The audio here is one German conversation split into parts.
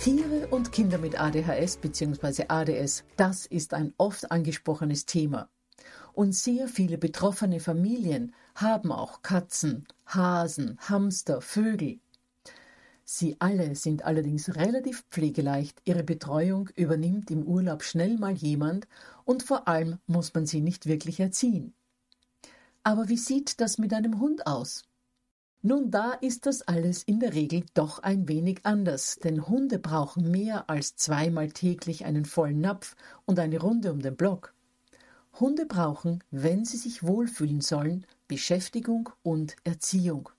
Tiere und Kinder mit ADHS bzw. ADS, das ist ein oft angesprochenes Thema. Und sehr viele betroffene Familien haben auch Katzen, Hasen, Hamster, Vögel. Sie alle sind allerdings relativ pflegeleicht, ihre Betreuung übernimmt im Urlaub schnell mal jemand und vor allem muss man sie nicht wirklich erziehen. Aber wie sieht das mit einem Hund aus? Nun, da ist das alles in der Regel doch ein wenig anders, denn Hunde brauchen mehr als zweimal täglich einen vollen Napf und eine Runde um den Block. Hunde brauchen, wenn sie sich wohlfühlen sollen, Beschäftigung und Erziehung.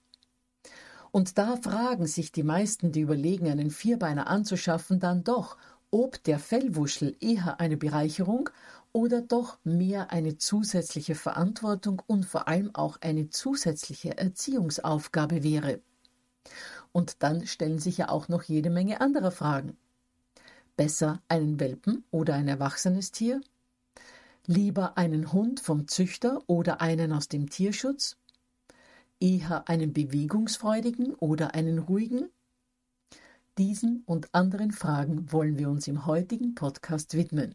Und da fragen sich die meisten, die überlegen, einen Vierbeiner anzuschaffen, dann doch, ob der Fellwuschel eher eine Bereicherung oder doch mehr eine zusätzliche Verantwortung und vor allem auch eine zusätzliche Erziehungsaufgabe wäre. Und dann stellen sich ja auch noch jede Menge anderer Fragen. Besser einen Welpen oder ein erwachsenes Tier? Lieber einen Hund vom Züchter oder einen aus dem Tierschutz? Eher einen bewegungsfreudigen oder einen ruhigen? Diesen und anderen Fragen wollen wir uns im heutigen Podcast widmen.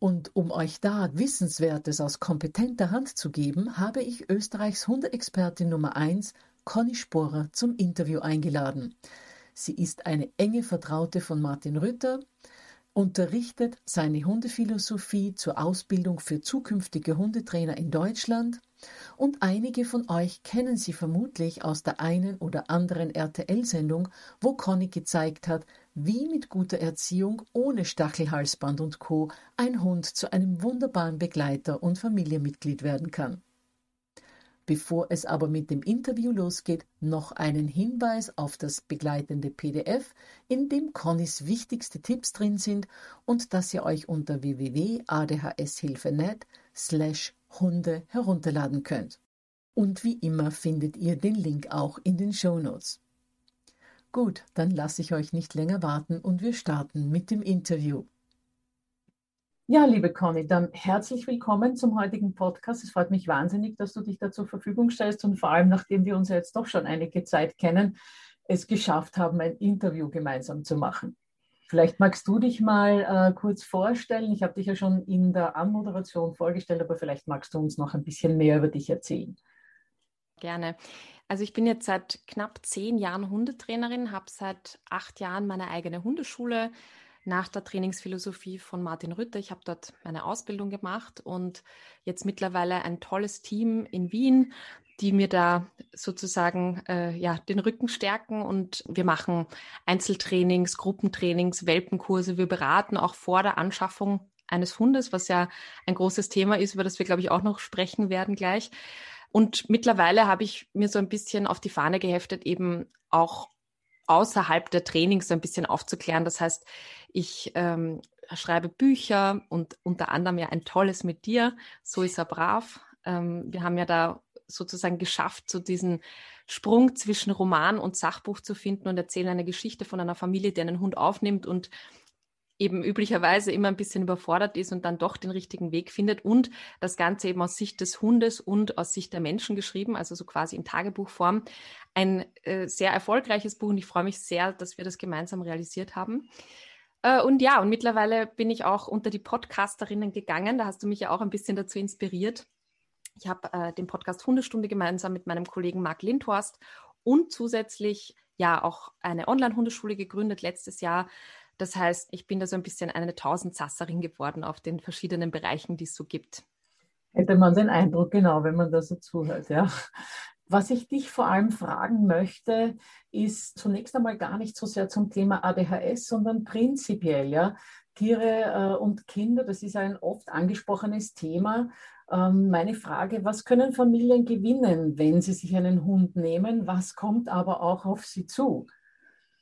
Und um euch da Wissenswertes aus kompetenter Hand zu geben, habe ich Österreichs Hundeexpertin Nummer 1, Conny Sporer, zum Interview eingeladen. Sie ist eine enge Vertraute von Martin Rütter, unterrichtet seine Hundephilosophie zur Ausbildung für zukünftige Hundetrainer in Deutschland und einige von euch kennen sie vermutlich aus der einen oder anderen RTL-Sendung, wo Conny gezeigt hat, wie mit guter Erziehung ohne Stachelhalsband und Co. ein Hund zu einem wunderbaren Begleiter und Familienmitglied werden kann. Bevor es aber mit dem Interview losgeht, noch einen Hinweis auf das begleitende PDF, in dem Connys wichtigste Tipps drin sind und das ihr euch unter www.adhshilfe.net slash Hunde herunterladen könnt. Und wie immer findet ihr den Link auch in den Show Notes. Gut, dann lasse ich euch nicht länger warten und wir starten mit dem Interview. Ja, liebe Conny, dann herzlich willkommen zum heutigen Podcast. Es freut mich wahnsinnig, dass du dich da zur Verfügung stellst und vor allem, nachdem wir uns jetzt doch schon einige Zeit kennen, es geschafft haben, ein Interview gemeinsam zu machen. Vielleicht magst du dich mal äh, kurz vorstellen. Ich habe dich ja schon in der Anmoderation vorgestellt, aber vielleicht magst du uns noch ein bisschen mehr über dich erzählen. Gerne. Also ich bin jetzt seit knapp zehn Jahren Hundetrainerin, habe seit acht Jahren meine eigene Hundeschule nach der Trainingsphilosophie von Martin Rütter. Ich habe dort meine Ausbildung gemacht und jetzt mittlerweile ein tolles Team in Wien, die mir da sozusagen äh, ja, den Rücken stärken und wir machen Einzeltrainings, Gruppentrainings, Welpenkurse. Wir beraten auch vor der Anschaffung eines Hundes, was ja ein großes Thema ist, über das wir, glaube ich, auch noch sprechen werden gleich. Und mittlerweile habe ich mir so ein bisschen auf die Fahne geheftet, eben auch außerhalb der Trainings so ein bisschen aufzuklären. Das heißt, ich ähm, schreibe Bücher und unter anderem ja ein tolles mit dir, so ist er brav. Ähm, wir haben ja da sozusagen geschafft, so diesen Sprung zwischen Roman und Sachbuch zu finden und erzählen eine Geschichte von einer Familie, die einen Hund aufnimmt und eben üblicherweise immer ein bisschen überfordert ist und dann doch den richtigen Weg findet und das Ganze eben aus Sicht des Hundes und aus Sicht der Menschen geschrieben, also so quasi in Tagebuchform. Ein äh, sehr erfolgreiches Buch und ich freue mich sehr, dass wir das gemeinsam realisiert haben. Äh, und ja, und mittlerweile bin ich auch unter die Podcasterinnen gegangen. Da hast du mich ja auch ein bisschen dazu inspiriert. Ich habe äh, den Podcast Hundestunde gemeinsam mit meinem Kollegen Marc Lindhorst und zusätzlich ja auch eine Online-Hundeschule gegründet letztes Jahr, das heißt, ich bin da so ein bisschen eine Tausendsasserin geworden auf den verschiedenen Bereichen, die es so gibt. Hätte man den Eindruck, genau, wenn man da so zuhört, ja. Was ich dich vor allem fragen möchte, ist zunächst einmal gar nicht so sehr zum Thema ADHS, sondern prinzipiell, ja. Tiere äh, und Kinder, das ist ein oft angesprochenes Thema. Ähm, meine Frage, was können Familien gewinnen, wenn sie sich einen Hund nehmen? Was kommt aber auch auf sie zu?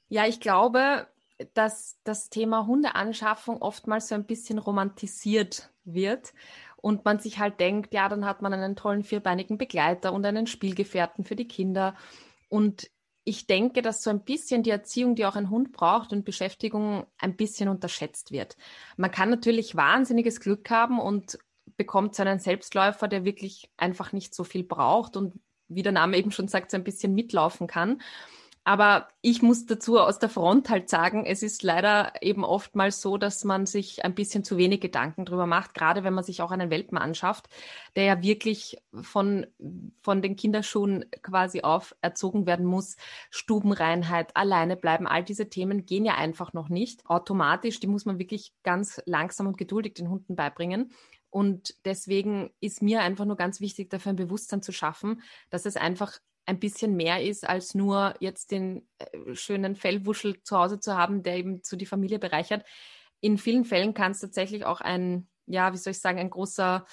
Ja, ich glaube, dass das Thema Hundeanschaffung oftmals so ein bisschen romantisiert wird und man sich halt denkt, ja, dann hat man einen tollen vierbeinigen Begleiter und einen Spielgefährten für die Kinder. Und ich denke, dass so ein bisschen die Erziehung, die auch ein Hund braucht und Beschäftigung ein bisschen unterschätzt wird. Man kann natürlich wahnsinniges Glück haben und bekommt so einen Selbstläufer, der wirklich einfach nicht so viel braucht und wie der Name eben schon sagt, so ein bisschen mitlaufen kann. Aber ich muss dazu aus der Front halt sagen, es ist leider eben oftmals so, dass man sich ein bisschen zu wenig Gedanken drüber macht, gerade wenn man sich auch einen Welpen anschafft, der ja wirklich von, von den Kinderschuhen quasi auf erzogen werden muss. Stubenreinheit, alleine bleiben, all diese Themen gehen ja einfach noch nicht automatisch. Die muss man wirklich ganz langsam und geduldig den Hunden beibringen. Und deswegen ist mir einfach nur ganz wichtig, dafür ein Bewusstsein zu schaffen, dass es einfach ein bisschen mehr ist, als nur jetzt den äh, schönen Fellwuschel zu Hause zu haben, der eben zu die Familie bereichert. In vielen Fällen kann es tatsächlich auch ein, ja, wie soll ich sagen, ein großer,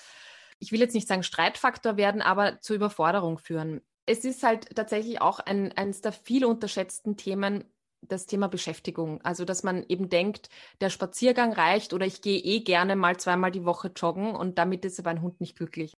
ich will jetzt nicht sagen Streitfaktor werden, aber zur Überforderung führen. Es ist halt tatsächlich auch ein, eines der viel unterschätzten Themen, das Thema Beschäftigung. Also, dass man eben denkt, der Spaziergang reicht oder ich gehe eh gerne mal zweimal die Woche joggen und damit ist aber ein Hund nicht glücklich.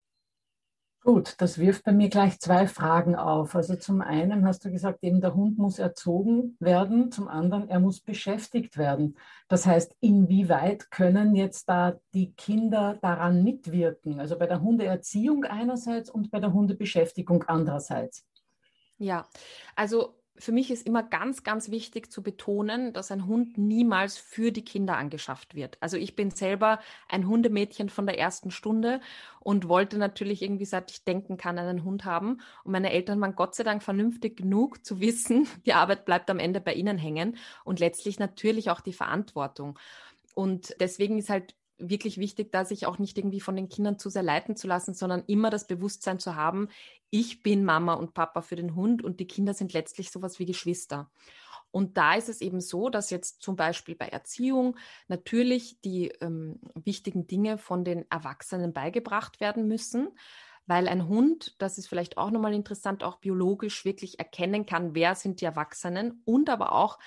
Gut, das wirft bei mir gleich zwei Fragen auf. Also zum einen hast du gesagt, eben der Hund muss erzogen werden, zum anderen er muss beschäftigt werden. Das heißt, inwieweit können jetzt da die Kinder daran mitwirken? Also bei der Hundeerziehung einerseits und bei der Hundebeschäftigung andererseits. Ja, also für mich ist immer ganz, ganz wichtig zu betonen, dass ein Hund niemals für die Kinder angeschafft wird. Also ich bin selber ein Hundemädchen von der ersten Stunde und wollte natürlich irgendwie, seit ich denken kann, einen Hund haben. Und meine Eltern waren Gott sei Dank vernünftig genug zu wissen, die Arbeit bleibt am Ende bei ihnen hängen und letztlich natürlich auch die Verantwortung. Und deswegen ist halt wirklich wichtig, da sich auch nicht irgendwie von den Kindern zu sehr leiten zu lassen, sondern immer das Bewusstsein zu haben, ich bin Mama und Papa für den Hund und die Kinder sind letztlich sowas wie Geschwister. Und da ist es eben so, dass jetzt zum Beispiel bei Erziehung natürlich die ähm, wichtigen Dinge von den Erwachsenen beigebracht werden müssen, weil ein Hund, das ist vielleicht auch nochmal interessant, auch biologisch wirklich erkennen kann, wer sind die Erwachsenen und aber auch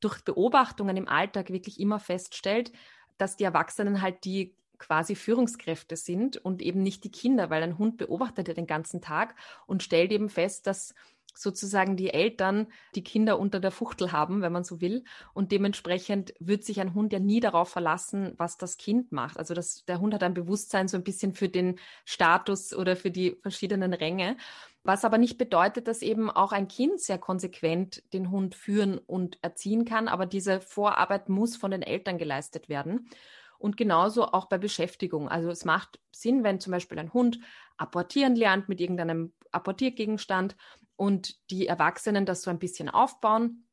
durch Beobachtungen im Alltag wirklich immer feststellt, dass die Erwachsenen halt die quasi Führungskräfte sind und eben nicht die Kinder, weil ein Hund beobachtet ja den ganzen Tag und stellt eben fest, dass sozusagen die Eltern die Kinder unter der Fuchtel haben, wenn man so will. Und dementsprechend wird sich ein Hund ja nie darauf verlassen, was das Kind macht. Also das, der Hund hat ein Bewusstsein so ein bisschen für den Status oder für die verschiedenen Ränge. Was aber nicht bedeutet, dass eben auch ein Kind sehr konsequent den Hund führen und erziehen kann. Aber diese Vorarbeit muss von den Eltern geleistet werden. Und genauso auch bei Beschäftigung. Also es macht Sinn, wenn zum Beispiel ein Hund apportieren lernt mit irgendeinem Apportiergegenstand und die Erwachsenen das so ein bisschen aufbauen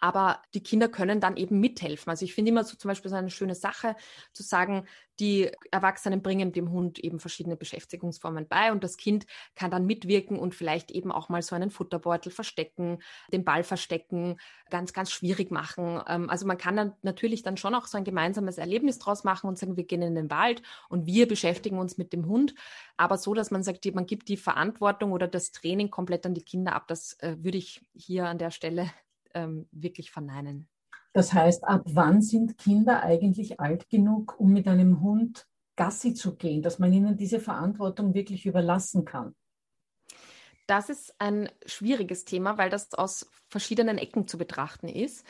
aber die Kinder können dann eben mithelfen. Also ich finde immer so zum Beispiel so eine schöne Sache zu sagen, die Erwachsenen bringen dem Hund eben verschiedene Beschäftigungsformen bei und das Kind kann dann mitwirken und vielleicht eben auch mal so einen Futterbeutel verstecken, den Ball verstecken, ganz, ganz schwierig machen. Ähm, also man kann dann natürlich dann schon auch so ein gemeinsames Erlebnis draus machen und sagen, wir gehen in den Wald und wir beschäftigen uns mit dem Hund, aber so, dass man sagt, man gibt die Verantwortung oder das Training komplett an die Kinder ab, das äh, würde ich hier an der Stelle ähm, wirklich verneinen. Das heißt, ab wann sind Kinder eigentlich alt genug, um mit einem Hund Gassi zu gehen, dass man ihnen diese Verantwortung wirklich überlassen kann? Das ist ein schwieriges Thema, weil das aus verschiedenen Ecken zu betrachten ist.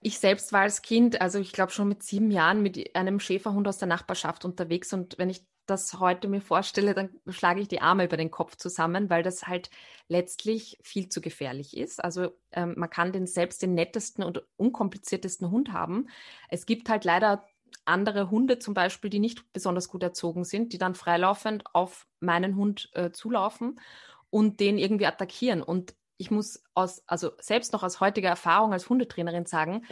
Ich selbst war als Kind, also ich glaube schon mit sieben Jahren, mit einem Schäferhund aus der Nachbarschaft unterwegs. Und wenn ich das heute mir vorstelle, dann schlage ich die Arme über den Kopf zusammen, weil das halt letztlich viel zu gefährlich ist. Also ähm, man kann den selbst den nettesten und unkompliziertesten Hund haben. Es gibt halt leider andere Hunde zum Beispiel, die nicht besonders gut erzogen sind, die dann freilaufend auf meinen Hund äh, zulaufen und den irgendwie attackieren. Und ich muss aus, also selbst noch aus heutiger Erfahrung als Hundetrainerin sagen,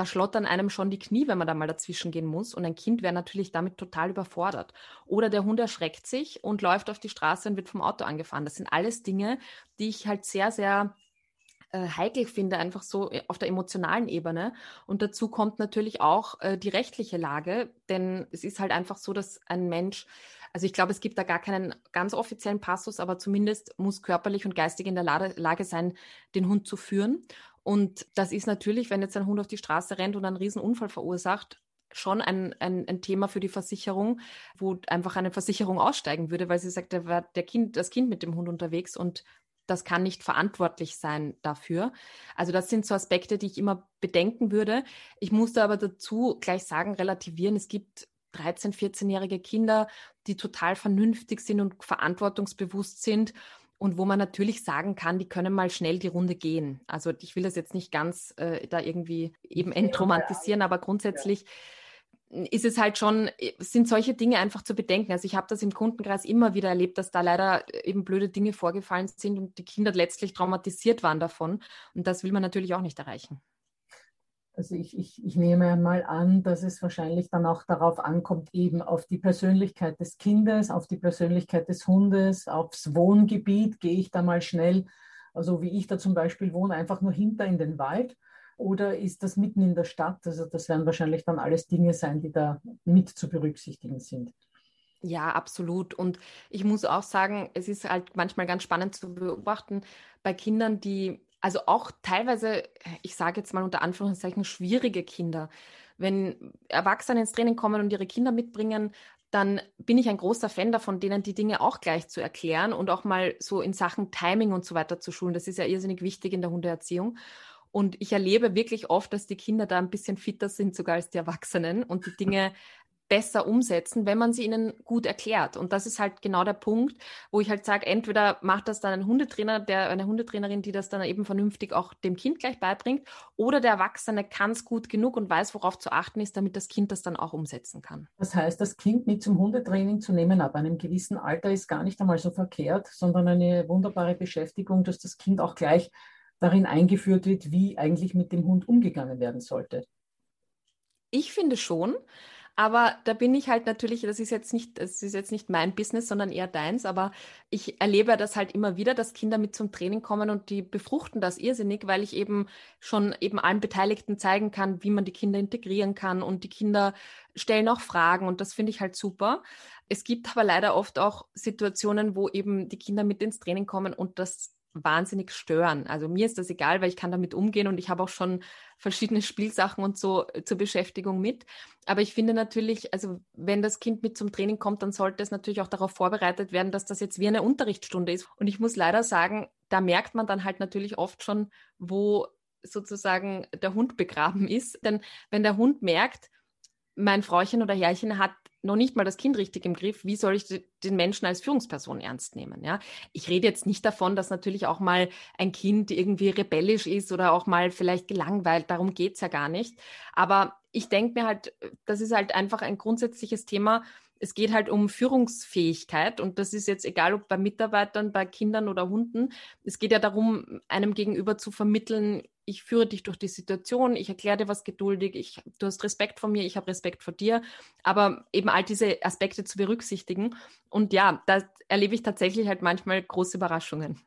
da schlottern einem schon die Knie, wenn man da mal dazwischen gehen muss. Und ein Kind wäre natürlich damit total überfordert. Oder der Hund erschreckt sich und läuft auf die Straße und wird vom Auto angefahren. Das sind alles Dinge, die ich halt sehr, sehr äh, heikel finde, einfach so äh, auf der emotionalen Ebene. Und dazu kommt natürlich auch äh, die rechtliche Lage, denn es ist halt einfach so, dass ein Mensch, also ich glaube, es gibt da gar keinen ganz offiziellen Passus, aber zumindest muss körperlich und geistig in der Lage sein, den Hund zu führen. Und das ist natürlich, wenn jetzt ein Hund auf die Straße rennt und einen Riesenunfall verursacht, schon ein, ein, ein Thema für die Versicherung, wo einfach eine Versicherung aussteigen würde, weil sie sagt, da war der kind, das Kind mit dem Hund unterwegs und das kann nicht verantwortlich sein dafür. Also das sind so Aspekte, die ich immer bedenken würde. Ich musste aber dazu gleich sagen, relativieren. Es gibt 13-, 14-jährige Kinder, die total vernünftig sind und verantwortungsbewusst sind und wo man natürlich sagen kann, die können mal schnell die Runde gehen. Also ich will das jetzt nicht ganz äh, da irgendwie eben entromantisieren, aber grundsätzlich ist es halt schon, äh, sind solche Dinge einfach zu bedenken. Also ich habe das im Kundenkreis immer wieder erlebt, dass da leider äh, eben blöde Dinge vorgefallen sind und die Kinder letztlich traumatisiert waren davon. Und das will man natürlich auch nicht erreichen. Also ich, ich, ich nehme mal an, dass es wahrscheinlich dann auch darauf ankommt, eben auf die Persönlichkeit des Kindes, auf die Persönlichkeit des Hundes, aufs Wohngebiet. Gehe ich da mal schnell, also wie ich da zum Beispiel wohne, einfach nur hinter in den Wald? Oder ist das mitten in der Stadt? Also das werden wahrscheinlich dann alles Dinge sein, die da mit zu berücksichtigen sind. Ja, absolut. Und ich muss auch sagen, es ist halt manchmal ganz spannend zu beobachten bei Kindern, die also auch teilweise, ich sage jetzt mal unter Anführungszeichen, schwierige Kinder. Wenn Erwachsene ins Training kommen und ihre Kinder mitbringen, dann bin ich ein großer Fan davon, denen die Dinge auch gleich zu erklären und auch mal so in Sachen Timing und so weiter zu schulen. Das ist ja irrsinnig wichtig in der Hundeerziehung. Und ich erlebe wirklich oft, dass die Kinder da ein bisschen fitter sind sogar als die Erwachsenen und die Dinge besser umsetzen, wenn man sie ihnen gut erklärt. Und das ist halt genau der Punkt, wo ich halt sage, entweder macht das dann ein Hundetrainer, der, eine Hundetrainerin, die das dann eben vernünftig auch dem Kind gleich beibringt, oder der Erwachsene kann es gut genug und weiß, worauf zu achten ist, damit das Kind das dann auch umsetzen kann. Das heißt, das Kind mit zum Hundetraining zu nehmen ab einem gewissen Alter ist gar nicht einmal so verkehrt, sondern eine wunderbare Beschäftigung, dass das Kind auch gleich darin eingeführt wird, wie eigentlich mit dem Hund umgegangen werden sollte. Ich finde schon. Aber da bin ich halt natürlich, das ist jetzt nicht, das ist jetzt nicht mein Business, sondern eher deins, aber ich erlebe das halt immer wieder, dass Kinder mit zum Training kommen und die befruchten das irrsinnig, weil ich eben schon eben allen Beteiligten zeigen kann, wie man die Kinder integrieren kann und die Kinder stellen auch Fragen und das finde ich halt super. Es gibt aber leider oft auch Situationen, wo eben die Kinder mit ins Training kommen und das wahnsinnig stören. Also mir ist das egal, weil ich kann damit umgehen und ich habe auch schon verschiedene Spielsachen und so äh, zur Beschäftigung mit. Aber ich finde natürlich, also wenn das Kind mit zum Training kommt, dann sollte es natürlich auch darauf vorbereitet werden, dass das jetzt wie eine Unterrichtsstunde ist. Und ich muss leider sagen, da merkt man dann halt natürlich oft schon, wo sozusagen der Hund begraben ist. Denn wenn der Hund merkt, mein Frauchen oder Herrchen hat noch nicht mal das Kind richtig im Griff, wie soll ich den Menschen als Führungsperson ernst nehmen? Ja? Ich rede jetzt nicht davon, dass natürlich auch mal ein Kind irgendwie rebellisch ist oder auch mal vielleicht gelangweilt, darum geht es ja gar nicht. Aber ich denke mir halt, das ist halt einfach ein grundsätzliches Thema. Es geht halt um Führungsfähigkeit und das ist jetzt egal, ob bei Mitarbeitern, bei Kindern oder Hunden. Es geht ja darum, einem gegenüber zu vermitteln, ich führe dich durch die Situation, ich erkläre dir was geduldig, ich, du hast Respekt vor mir, ich habe Respekt vor dir, aber eben all diese Aspekte zu berücksichtigen. Und ja, da erlebe ich tatsächlich halt manchmal große Überraschungen.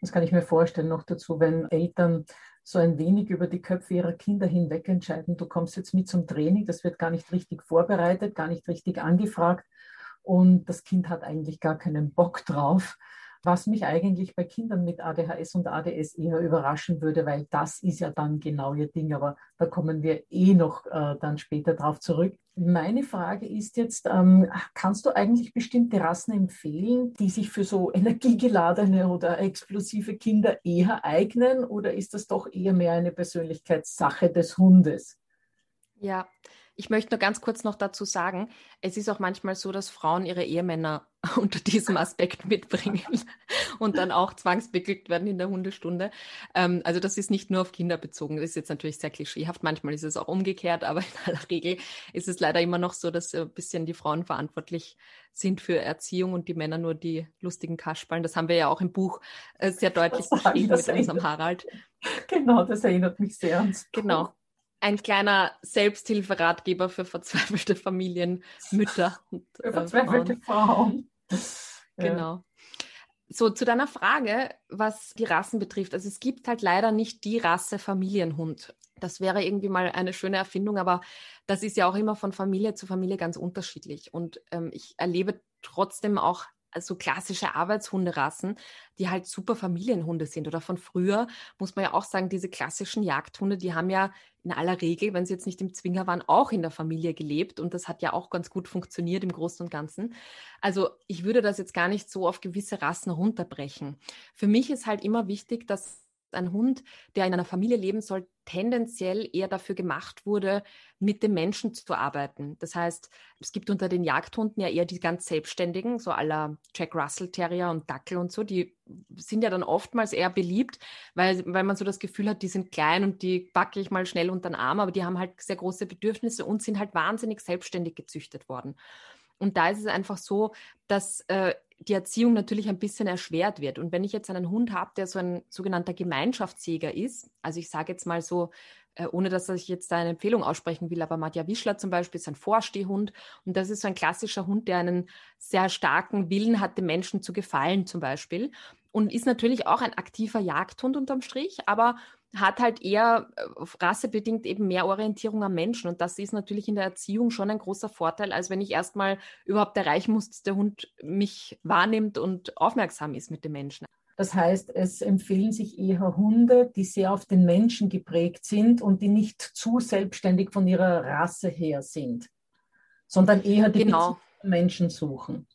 Das kann ich mir vorstellen noch dazu, wenn Eltern so ein wenig über die Köpfe ihrer Kinder hinweg entscheiden, du kommst jetzt mit zum Training, das wird gar nicht richtig vorbereitet, gar nicht richtig angefragt und das Kind hat eigentlich gar keinen Bock drauf. Was mich eigentlich bei Kindern mit ADHS und ADS eher überraschen würde, weil das ist ja dann genau ihr Ding, aber da kommen wir eh noch äh, dann später drauf zurück. Meine Frage ist jetzt, ähm, kannst du eigentlich bestimmte Rassen empfehlen, die sich für so energiegeladene oder explosive Kinder eher eignen oder ist das doch eher mehr eine Persönlichkeitssache des Hundes? Ja, ich möchte nur ganz kurz noch dazu sagen, es ist auch manchmal so, dass Frauen ihre Ehemänner unter diesem Aspekt mitbringen und dann auch zwangsbeglückt werden in der Hundestunde. Ähm, also das ist nicht nur auf Kinder bezogen, das ist jetzt natürlich sehr klischeehaft. Manchmal ist es auch umgekehrt, aber in aller Regel ist es leider immer noch so, dass ein bisschen die Frauen verantwortlich sind für Erziehung und die Männer nur die lustigen Kasperln. Das haben wir ja auch im Buch äh, sehr deutlich beschrieben mit unserem Harald. Genau, das erinnert mich sehr ans Buch. Genau ein kleiner Selbsthilferatgeber für verzweifelte Familien, Mütter und für äh, verzweifelte Frauen. Genau. So, zu deiner Frage, was die Rassen betrifft. Also es gibt halt leider nicht die Rasse Familienhund. Das wäre irgendwie mal eine schöne Erfindung, aber das ist ja auch immer von Familie zu Familie ganz unterschiedlich. Und ähm, ich erlebe trotzdem auch also klassische Arbeitshunderassen, die halt super Familienhunde sind. Oder von früher muss man ja auch sagen, diese klassischen Jagdhunde, die haben ja in aller Regel, wenn sie jetzt nicht im Zwinger waren, auch in der Familie gelebt. Und das hat ja auch ganz gut funktioniert im Großen und Ganzen. Also ich würde das jetzt gar nicht so auf gewisse Rassen runterbrechen. Für mich ist halt immer wichtig, dass ein Hund, der in einer Familie leben soll, tendenziell eher dafür gemacht wurde, mit dem Menschen zu arbeiten. Das heißt, es gibt unter den Jagdhunden ja eher die ganz selbstständigen, so aller Jack Russell Terrier und Dackel und so, die sind ja dann oftmals eher beliebt, weil, weil man so das Gefühl hat, die sind klein und die backe ich mal schnell unter den Arm, aber die haben halt sehr große Bedürfnisse und sind halt wahnsinnig selbstständig gezüchtet worden. Und da ist es einfach so, dass äh, die Erziehung natürlich ein bisschen erschwert wird. Und wenn ich jetzt einen Hund habe, der so ein sogenannter Gemeinschaftsjäger ist, also ich sage jetzt mal so, äh, ohne dass ich jetzt da eine Empfehlung aussprechen will, aber Madja Wischler zum Beispiel ist ein Vorstehhund und das ist so ein klassischer Hund, der einen sehr starken Willen hat, dem Menschen zu gefallen zum Beispiel und ist natürlich auch ein aktiver Jagdhund unterm Strich, aber hat halt eher äh, rassebedingt eben mehr Orientierung am Menschen. Und das ist natürlich in der Erziehung schon ein großer Vorteil, als wenn ich erstmal überhaupt erreichen muss, dass der Hund mich wahrnimmt und aufmerksam ist mit dem Menschen. Das heißt, es empfehlen sich eher Hunde, die sehr auf den Menschen geprägt sind und die nicht zu selbstständig von ihrer Rasse her sind, sondern eher die genau. Menschen suchen.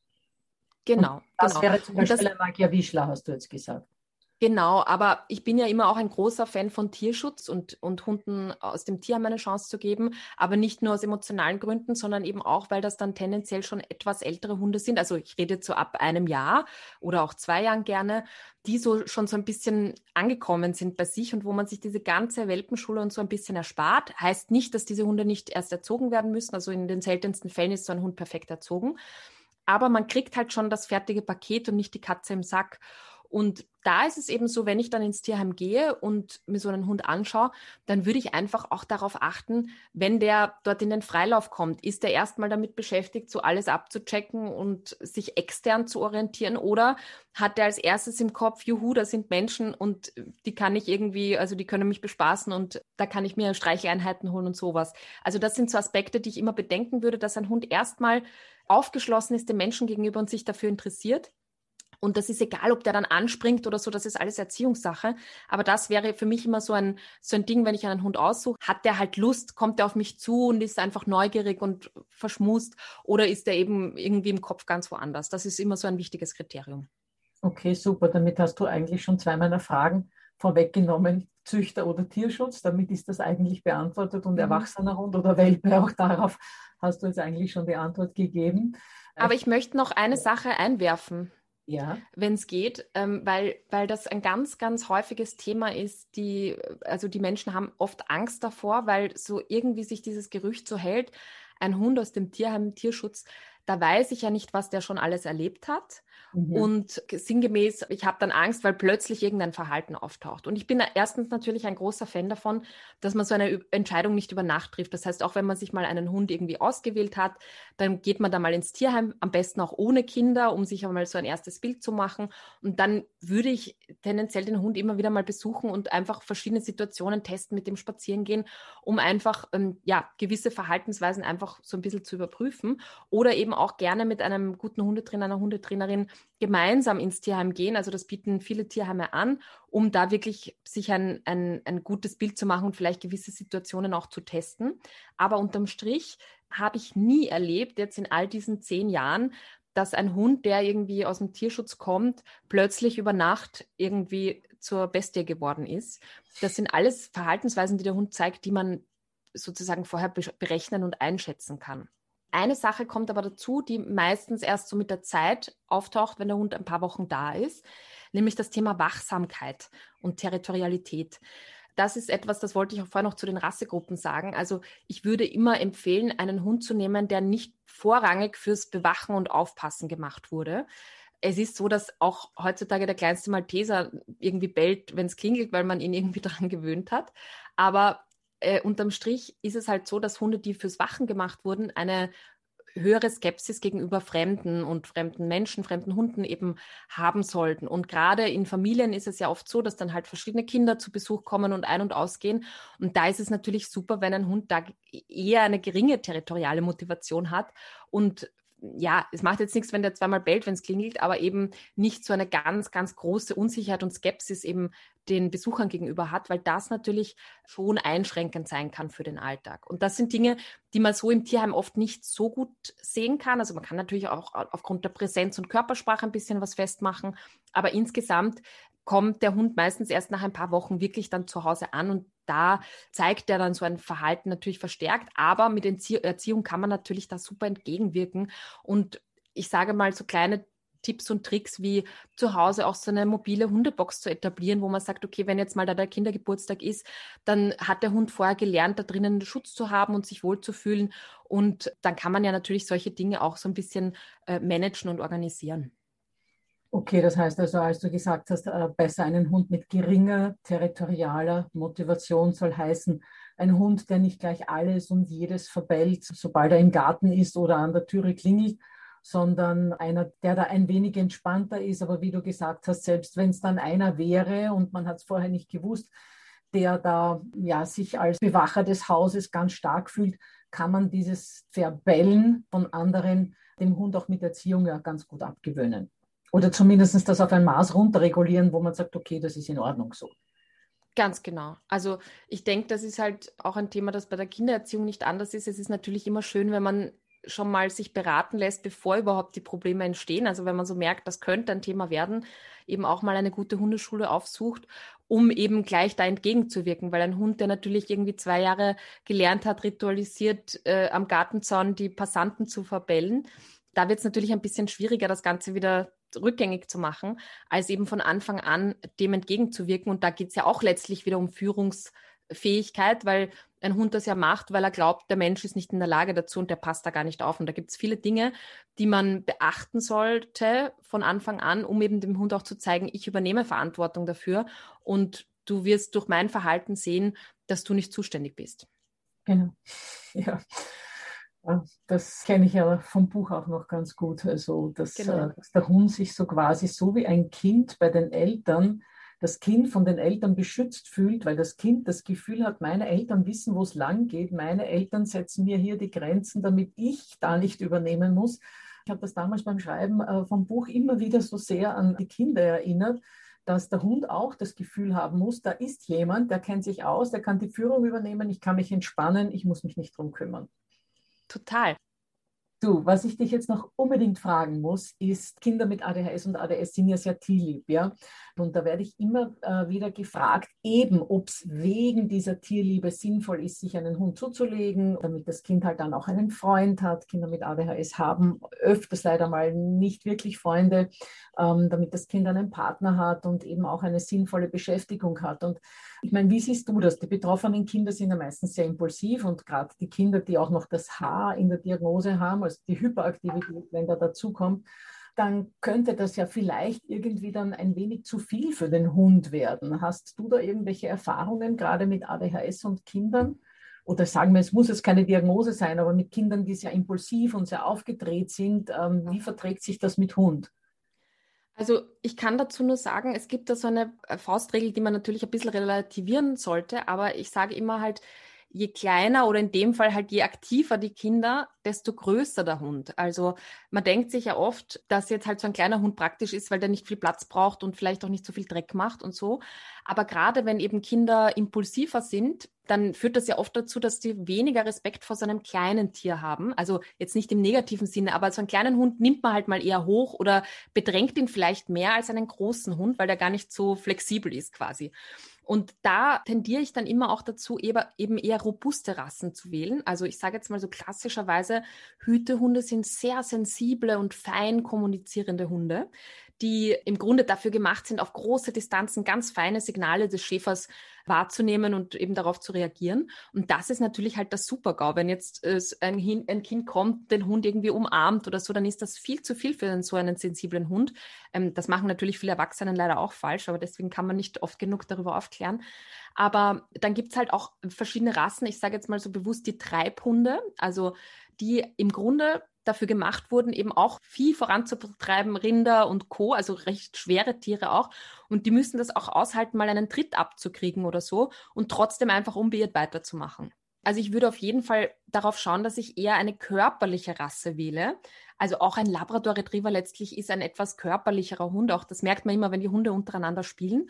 Genau. Und das genau. wäre zum Beispiel ein Magia Wischler, hast du jetzt gesagt. Genau, aber ich bin ja immer auch ein großer Fan von Tierschutz und, und Hunden aus dem Tierheim eine Chance zu geben, aber nicht nur aus emotionalen Gründen, sondern eben auch, weil das dann tendenziell schon etwas ältere Hunde sind. Also ich rede so ab einem Jahr oder auch zwei Jahren gerne, die so schon so ein bisschen angekommen sind bei sich und wo man sich diese ganze Welpenschule und so ein bisschen erspart. Heißt nicht, dass diese Hunde nicht erst erzogen werden müssen. Also in den seltensten Fällen ist so ein Hund perfekt erzogen. Aber man kriegt halt schon das fertige Paket und nicht die Katze im Sack. Und da ist es eben so, wenn ich dann ins Tierheim gehe und mir so einen Hund anschaue, dann würde ich einfach auch darauf achten, wenn der dort in den Freilauf kommt, ist er erstmal damit beschäftigt, so alles abzuchecken und sich extern zu orientieren oder hat er als erstes im Kopf, juhu, da sind Menschen und die kann ich irgendwie, also die können mich bespaßen und da kann ich mir Streicheleinheiten holen und sowas. Also das sind so Aspekte, die ich immer bedenken würde, dass ein Hund erstmal aufgeschlossen ist dem Menschen gegenüber und sich dafür interessiert und das ist egal, ob der dann anspringt oder so, das ist alles Erziehungssache. Aber das wäre für mich immer so ein, so ein Ding, wenn ich einen Hund aussuche. Hat der halt Lust, kommt der auf mich zu und ist einfach neugierig und verschmust oder ist der eben irgendwie im Kopf ganz woanders? Das ist immer so ein wichtiges Kriterium. Okay, super. Damit hast du eigentlich schon zwei meiner Fragen vorweggenommen. Züchter oder Tierschutz, damit ist das eigentlich beantwortet und mhm. erwachsener Hund oder Welpe, auch darauf hast du jetzt eigentlich schon die Antwort gegeben. Aber ich möchte noch eine Sache einwerfen ja. wenn es geht, ähm, weil, weil das ein ganz, ganz häufiges Thema ist. Die, also die Menschen haben oft Angst davor, weil so irgendwie sich dieses Gerücht so hält, ein Hund aus dem Tierheim, Tierschutz, da weiß ich ja nicht, was der schon alles erlebt hat. Mhm. Und sinngemäß, ich habe dann Angst, weil plötzlich irgendein Verhalten auftaucht. Und ich bin erstens natürlich ein großer Fan davon, dass man so eine Entscheidung nicht über Nacht trifft. Das heißt, auch wenn man sich mal einen Hund irgendwie ausgewählt hat, dann geht man da mal ins Tierheim, am besten auch ohne Kinder, um sich einmal so ein erstes Bild zu machen. Und dann würde ich tendenziell den Hund immer wieder mal besuchen und einfach verschiedene Situationen testen, mit dem spazieren gehen, um einfach ähm, ja, gewisse Verhaltensweisen einfach so ein bisschen zu überprüfen. Oder eben auch gerne mit einem guten Hundetrainer, einer Hundetrainerin gemeinsam ins Tierheim gehen. Also das bieten viele Tierheime an, um da wirklich sich ein, ein, ein gutes Bild zu machen und vielleicht gewisse Situationen auch zu testen. Aber unterm Strich habe ich nie erlebt, jetzt in all diesen zehn Jahren, dass ein Hund, der irgendwie aus dem Tierschutz kommt, plötzlich über Nacht irgendwie zur Bestie geworden ist. Das sind alles Verhaltensweisen, die der Hund zeigt, die man sozusagen vorher berechnen und einschätzen kann. Eine Sache kommt aber dazu, die meistens erst so mit der Zeit auftaucht, wenn der Hund ein paar Wochen da ist, nämlich das Thema Wachsamkeit und Territorialität. Das ist etwas, das wollte ich auch vorher noch zu den Rassegruppen sagen. Also ich würde immer empfehlen, einen Hund zu nehmen, der nicht vorrangig fürs Bewachen und Aufpassen gemacht wurde. Es ist so, dass auch heutzutage der kleinste Malteser irgendwie bellt, wenn es klingelt, weil man ihn irgendwie daran gewöhnt hat. Aber äh, unterm Strich ist es halt so, dass Hunde, die fürs Wachen gemacht wurden, eine höhere Skepsis gegenüber Fremden und fremden Menschen, fremden Hunden eben haben sollten. Und gerade in Familien ist es ja oft so, dass dann halt verschiedene Kinder zu Besuch kommen und ein- und ausgehen. Und da ist es natürlich super, wenn ein Hund da eher eine geringe territoriale Motivation hat und ja, es macht jetzt nichts, wenn der zweimal bellt, wenn es klingelt, aber eben nicht so eine ganz, ganz große Unsicherheit und Skepsis eben den Besuchern gegenüber hat, weil das natürlich schon einschränkend sein kann für den Alltag. Und das sind Dinge, die man so im Tierheim oft nicht so gut sehen kann. Also man kann natürlich auch aufgrund der Präsenz und Körpersprache ein bisschen was festmachen, aber insgesamt kommt der Hund meistens erst nach ein paar Wochen wirklich dann zu Hause an und da zeigt er dann so ein Verhalten natürlich verstärkt, aber mit Erziehung kann man natürlich da super entgegenwirken und ich sage mal so kleine Tipps und Tricks wie zu Hause auch so eine mobile Hundebox zu etablieren, wo man sagt, okay, wenn jetzt mal da der Kindergeburtstag ist, dann hat der Hund vorher gelernt, da drinnen Schutz zu haben und sich wohlzufühlen. Und dann kann man ja natürlich solche Dinge auch so ein bisschen äh, managen und organisieren. Okay, das heißt also, als du gesagt hast, äh, besser einen Hund mit geringer territorialer Motivation soll heißen, ein Hund, der nicht gleich alles und jedes verbellt, sobald er im Garten ist oder an der Türe klingelt, sondern einer, der da ein wenig entspannter ist. Aber wie du gesagt hast, selbst wenn es dann einer wäre und man hat es vorher nicht gewusst, der da ja sich als Bewacher des Hauses ganz stark fühlt, kann man dieses Verbellen von anderen dem Hund auch mit Erziehung ja ganz gut abgewöhnen. Oder zumindest das auf ein Maß runterregulieren, wo man sagt, okay, das ist in Ordnung so. Ganz genau. Also ich denke, das ist halt auch ein Thema, das bei der Kindererziehung nicht anders ist. Es ist natürlich immer schön, wenn man schon mal sich beraten lässt, bevor überhaupt die Probleme entstehen. Also wenn man so merkt, das könnte ein Thema werden, eben auch mal eine gute Hundeschule aufsucht, um eben gleich da entgegenzuwirken. Weil ein Hund, der natürlich irgendwie zwei Jahre gelernt hat, ritualisiert äh, am Gartenzaun die Passanten zu verbellen, da wird es natürlich ein bisschen schwieriger, das Ganze wieder rückgängig zu machen, als eben von Anfang an dem entgegenzuwirken. Und da geht es ja auch letztlich wieder um Führungsfähigkeit, weil ein Hund das ja macht, weil er glaubt, der Mensch ist nicht in der Lage dazu und der passt da gar nicht auf. Und da gibt es viele Dinge, die man beachten sollte von Anfang an, um eben dem Hund auch zu zeigen, ich übernehme Verantwortung dafür und du wirst durch mein Verhalten sehen, dass du nicht zuständig bist. Genau. Ja. Das kenne ich ja vom Buch auch noch ganz gut. Also, dass, genau. Äh, dass, der Hund sich so quasi so wie ein Kind bei den Eltern, das Kind von den Eltern beschützt fühlt, weil das Kind das Gefühl hat, meine Eltern wissen, wo es lang geht. Meine Eltern setzen mir hier die Grenzen, damit ich da nicht übernehmen muss. Ich habe das damals beim Schreiben äh, vom Buch immer wieder so sehr an die Kinder erinnert, dass der Hund auch das Gefühl haben muss, da ist jemand, der kennt sich aus, der kann die Führung übernehmen, ich kann mich entspannen, ich muss mich nicht drum kümmern. Total. Du, was ich dich jetzt noch unbedingt fragen muss, ist, Kinder mit ADHS und ADS sind ja sehr tierlieb, ja. Und da werde ich immer äh, wieder gefragt, eben, ob es wegen dieser Tierliebe sinnvoll ist, sich einen Hund zuzulegen, damit das Kind halt dann auch einen Freund hat. Kinder mit ADHS haben öfters leider mal nicht wirklich Freunde, ähm, damit das Kind einen Partner hat und eben auch eine sinnvolle Beschäftigung hat. Und Ich meine, wie siehst du das? Die betroffenen Kinder sind ja meistens sehr impulsiv und gerade die Kinder, die auch noch das Haar in der Diagnose haben, also die Hyperaktivität, wenn da dazu kommt, dann könnte das ja vielleicht irgendwie dann ein wenig zu viel für den Hund werden. Hast du da irgendwelche Erfahrungen, gerade mit ADHS und Kindern? Oder sagen wir, es muss jetzt keine Diagnose sein, aber mit Kindern, die sehr impulsiv und sehr aufgedreht sind, ähm, wie verträgt sich das mit Hund? Also ich kann dazu nur sagen, es gibt da so eine äh, Faustregel, die man natürlich ein bisschen relativieren sollte, aber ich sage immer halt, je kleiner oder in dem Fall halt je aktiver die Kinder, desto größer der Hund. Also man denkt sich ja oft, dass jetzt halt so ein kleiner Hund praktisch ist, weil der nicht viel Platz braucht und vielleicht auch nicht so viel Dreck macht und so. Aber gerade wenn eben Kinder impulsiver sind, dann führt das ja oft dazu, dass die weniger Respekt vor so einem kleinen Tier haben. Also jetzt nicht im negativen Sinne, aber so einen kleinen Hund nimmt man halt mal eher hoch oder bedrängt ihn vielleicht mehr als einen großen Hund, weil der gar nicht so flexibel ist quasi. Und da tendiere ich dann immer auch dazu, eben eher robuste Rassen zu wählen. Also ich sage jetzt mal so klassischerweise, Hütehunde sind sehr sensible und fein kommunizierende Hunde die im Grunde dafür gemacht sind, auf große Distanzen ganz feine Signale des Schäfers wahrzunehmen und eben darauf zu reagieren. Und das ist natürlich halt das Super-GAU. Wenn jetzt äh, ein, ein, Kind kommt, den Hund irgendwie umarmt oder so, dann ist das viel zu viel für so einen sensiblen Hund. Ähm, das machen natürlich viele Erwachsenen leider auch falsch, aber deswegen kann man nicht oft genug darüber aufklären. Aber dann gibt es halt auch verschiedene Rassen. Ich sage jetzt mal so bewusst die Treibhunde, also die im Grunde dafür gemacht wurden, eben auch Vieh voranzutreiben, Rinder und Co., also recht schwere Tiere auch. Und die müssen das auch aushalten, mal einen Tritt abzukriegen oder so und trotzdem einfach unbeirrt weiterzumachen. Also ich würde auf jeden Fall darauf schauen, dass ich eher eine körperliche Rasse wähle. Also auch ein Labrador Retriever letztlich ist ein etwas körperlicherer Hund. Auch das merkt man immer, wenn die Hunde untereinander spielen.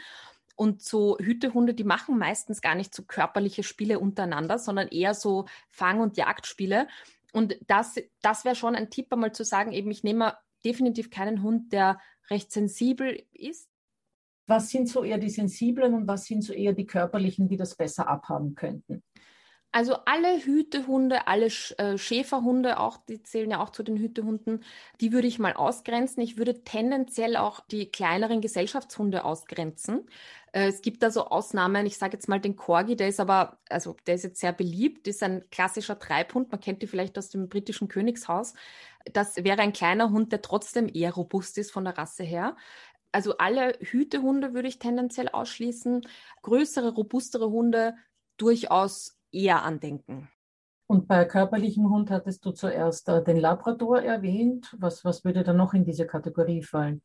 Und so Hütehunde, die machen meistens gar nicht so körperliche Spiele untereinander, sondern eher so Fang- und Jagdspiele. Und das, das wäre schon ein Tipp, einmal zu sagen, eben, ich nehme definitiv keinen Hund, der recht sensibel ist. Was sind so eher die sensiblen und was sind so eher die körperlichen, die das besser abhaben könnten? Also alle Hütehunde, alle äh, Schäferhunde, auch die zählen ja auch zu den Hütehunden, die würde ich mal ausgrenzen. Ich würde tendenziell auch die kleineren Gesellschaftshunde ausgrenzen. Äh, es gibt da so Ausnahmen. Ich sage jetzt mal den Corgi, der ist aber, also der ist jetzt sehr beliebt, ist ein klassischer Treibhund. Man kennt die vielleicht aus dem britischen Königshaus. Das wäre ein kleiner Hund, der trotzdem eher robust ist von der Rasse her. Also alle Hütehunde würde ich tendenziell ausschließen. Größere, robustere Hunde durchaus eher andenken. Und bei körperlichem Hund hattest du zuerst äh, den Labrador erwähnt. Was, was würde da noch in diese Kategorie fallen?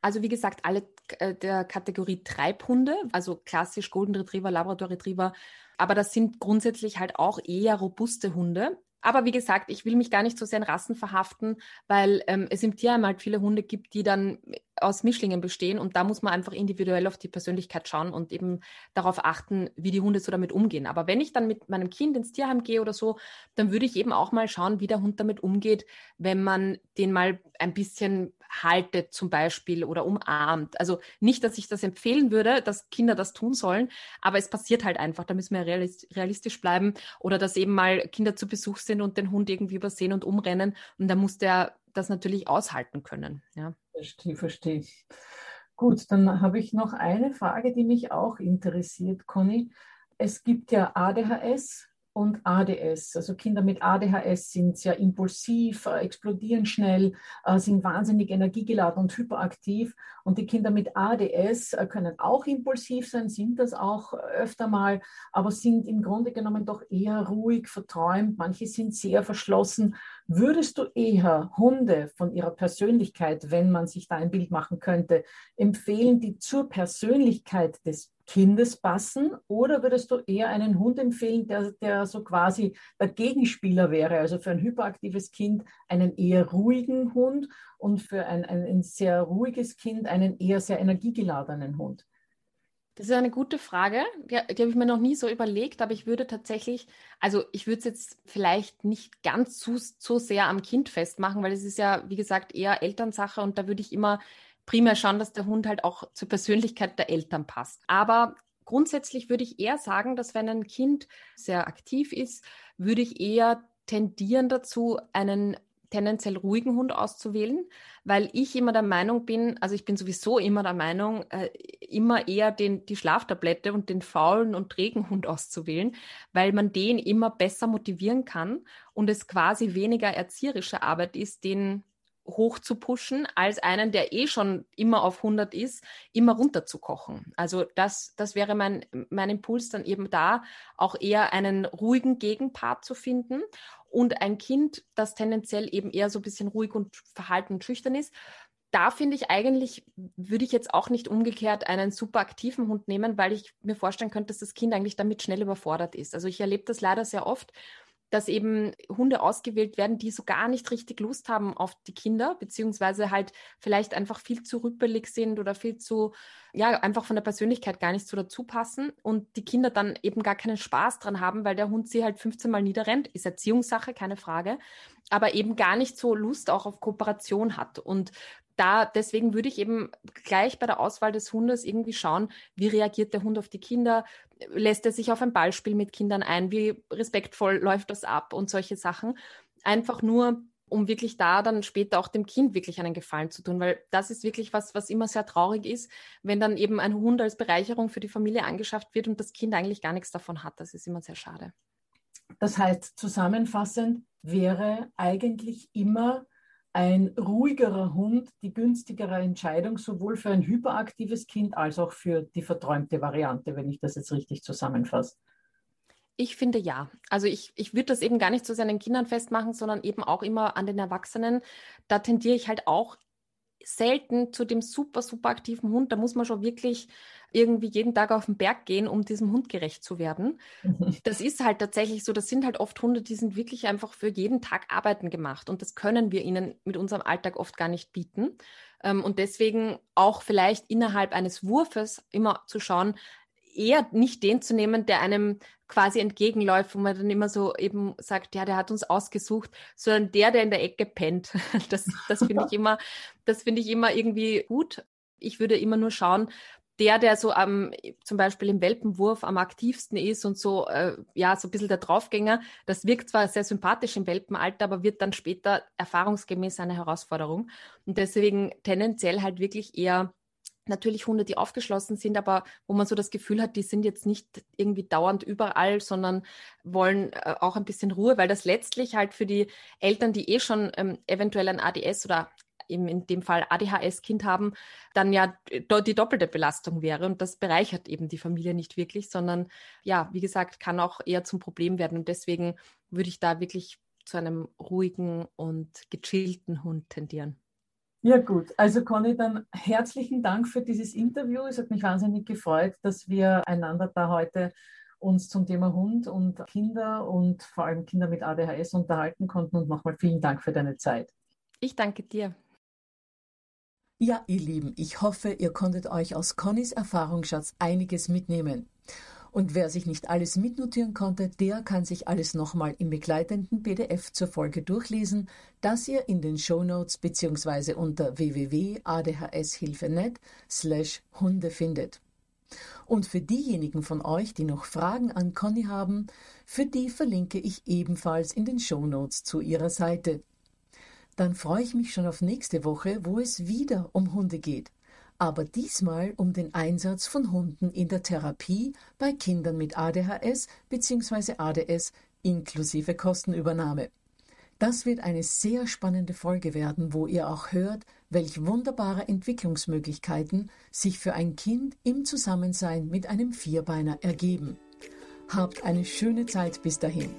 Also wie gesagt, alle äh, der Kategorie Treibhunde, also klassisch Golden Retriever, Labrador Retriever, aber das sind grundsätzlich halt auch eher robuste Hunde. Aber wie gesagt, ich will mich gar nicht so sehr in Rassen verhaften, weil ähm, es im Tierheim halt viele Hunde gibt, die dann aus Mischlingen bestehen und da muss man einfach individuell auf die Persönlichkeit schauen und eben darauf achten, wie die Hunde so damit umgehen. Aber wenn ich dann mit meinem Kind ins Tierheim gehe oder so, dann würde ich eben auch mal schauen, wie der Hund damit umgeht, wenn man den mal ein bisschen haltet zum Beispiel oder umarmt. Also nicht, dass ich das empfehlen würde, dass Kinder das tun sollen, aber es passiert halt einfach. Da müssen wir realistisch bleiben oder dass eben mal Kinder zu Besuch sind und den Hund irgendwie übersehen und umrennen und da muss der das natürlich aushalten können. Ja. Verstehe, verstehe. Gut, dann habe ich noch eine Frage, die mich auch interessiert, Conny. Es gibt ja ADHS, und ADS. Also Kinder mit ADHS sind sehr impulsiv, äh, explodieren schnell, äh, sind wahnsinnig energiegeladen und hyperaktiv. Und die Kinder mit ADS äh, können auch impulsiv sein, sind das auch öfter mal, aber sind im Grunde genommen doch eher ruhig, verträumt. Manche sind sehr verschlossen. Würdest du eher Hunde von ihrer Persönlichkeit, wenn man sich da ein Bild machen könnte, empfehlen, die zur Persönlichkeit des Kindes passen? Oder würdest du eher einen Hund empfehlen, der, der so quasi der Gegenspieler wäre? Also für ein hyperaktives Kind einen eher ruhigen Hund und für ein, ein, ein sehr ruhiges Kind einen eher sehr energiegeladenen Hund? Das ist eine gute Frage. Die, die habe ich mir noch nie so überlegt, aber ich würde tatsächlich, also ich würde es jetzt vielleicht nicht ganz zu, so sehr am Kind festmachen, weil es ist ja, wie gesagt, eher Elternsache und da würde ich immer primär schauen, dass der Hund halt auch zur Persönlichkeit der Eltern passt. Aber grundsätzlich würde ich eher sagen, dass wenn ein Kind sehr aktiv ist, würde ich eher tendieren dazu, einen tendenziell ruhigen Hund auszuwählen, weil ich immer der Meinung bin, also ich bin sowieso immer der Meinung, äh, immer eher den, die Schlaftablette und den faulen und trägen Hund auszuwählen, weil man den immer besser motivieren kann und es quasi weniger erzieherische Arbeit ist, den hoch zu pushen, als einen, der eh schon immer auf 100 ist, immer runter zu kochen. Also das, das wäre mein, mein Impuls dann eben da, auch eher einen ruhigen Gegenpart zu finden und ein Kind, das tendenziell eben eher so ein bisschen ruhig und verhalten und schüchtern ist. Da finde ich eigentlich, würde ich jetzt auch nicht umgekehrt einen super aktiven Hund nehmen, weil ich mir vorstellen könnte, dass das Kind eigentlich damit schnell überfordert ist. Also ich erlebe das leider sehr oft, dass eben Hunde ausgewählt werden, die so gar nicht richtig Lust haben auf die Kinder, beziehungsweise halt vielleicht einfach viel zu rüppelig sind oder viel zu, ja, einfach von der Persönlichkeit gar nicht so dazu passen und die Kinder dann eben gar keinen Spaß dran haben, weil der Hund sie halt 15 Mal niederrennt, ist Erziehungssache, keine Frage, aber eben gar nicht so Lust auch auf Kooperation hat. Und da, deswegen würde ich eben gleich bei der Auswahl des Hundes irgendwie schauen, wie reagiert der Hund auf die Kinder, lässt er sich auf ein Ballspiel mit Kindern ein, wie respektvoll läuft das ab und solche Sachen. Einfach nur, um wirklich da dann später auch dem Kind wirklich einen Gefallen zu tun, weil das ist wirklich was, was immer sehr traurig ist, wenn dann eben ein Hund als Bereicherung für die Familie angeschafft wird und das Kind eigentlich gar nichts davon hat. Das ist immer sehr schade. Das heißt, zusammenfassend wäre eigentlich immer ein ruhigerer Hund die günstigere Entscheidung, sowohl für ein hyperaktives Kind als auch für die verträumte Variante, wenn ich das jetzt richtig zusammenfasse. Ich finde ja. Also ich, ich würde das eben gar nicht zu seinen Kindern festmachen, sondern eben auch immer an den Erwachsenen. Da tendiere ich halt auch selten zu dem super, super aktiven Hund. Da muss man schon wirklich irgendwie jeden Tag auf den Berg gehen, um diesem Hund gerecht zu werden. Das ist halt tatsächlich so. Das sind halt oft Hunde, die sind wirklich einfach für jeden Tag Arbeiten gemacht. Und das können wir ihnen mit unserem Alltag oft gar nicht bieten. Ähm, und deswegen auch vielleicht innerhalb eines Wurfes immer zu schauen, eher nicht den zu nehmen, der einem quasi entgegenläuft, wo man dann immer so eben sagt, ja, der hat uns ausgesucht, sondern der, der in der Ecke pennt. Das, das finde ich immer, das finde ich immer irgendwie gut. Ich würde immer nur schauen, der, der so am, zum Beispiel im Welpenwurf am aktivsten ist und so, äh, ja, so ein bisschen der Draufgänger, das wirkt zwar sehr sympathisch im Welpenalter, aber wird dann später erfahrungsgemäß eine Herausforderung. Und deswegen tendenziell halt wirklich eher natürlich Hunde, die aufgeschlossen sind, aber wo man so das Gefühl hat, die sind jetzt nicht irgendwie dauernd überall, sondern wollen äh, auch ein bisschen Ruhe, weil das letztlich halt für die Eltern, die eh schon ähm, eventuell ein ADS oder eben in dem Fall ADHS-Kind haben, dann ja die doppelte Belastung wäre. Und das bereichert eben die Familie nicht wirklich, sondern ja, wie gesagt, kann auch eher zum Problem werden. Und deswegen würde ich da wirklich zu einem ruhigen und gechillten Hund tendieren. Ja gut, also Conny, dann herzlichen Dank für dieses Interview. Es hat mich wahnsinnig gefreut, dass wir einander da heute uns zum Thema Hund und Kinder und vor allem Kinder mit ADHS unterhalten konnten. Und nochmal vielen Dank für deine Zeit. Ich danke dir. Ja, ihr Lieben, ich hoffe, ihr konntet euch aus Connys Erfahrungsschatz einiges mitnehmen. Und wer sich nicht alles mitnotieren konnte, der kann sich alles nochmal im begleitenden PDF zur Folge durchlesen, das ihr in den Shownotes bzw. unter www.adhshilfe.net slash Hunde findet. Und für diejenigen von euch, die noch Fragen an Conny haben, für die verlinke ich ebenfalls in den Shownotes zu ihrer Seite. Dann freue ich mich schon auf nächste Woche, wo es wieder um Hunde geht aber diesmal um den Einsatz von Hunden in der Therapie bei Kindern mit ADHS bzw. ADS inklusive Kostenübernahme. Das wird eine sehr spannende Folge werden, wo ihr auch hört, welch wunderbare Entwicklungsmöglichkeiten sich für ein Kind im Zusammensein mit einem Vierbeiner ergeben. Habt eine schöne Zeit bis dahin.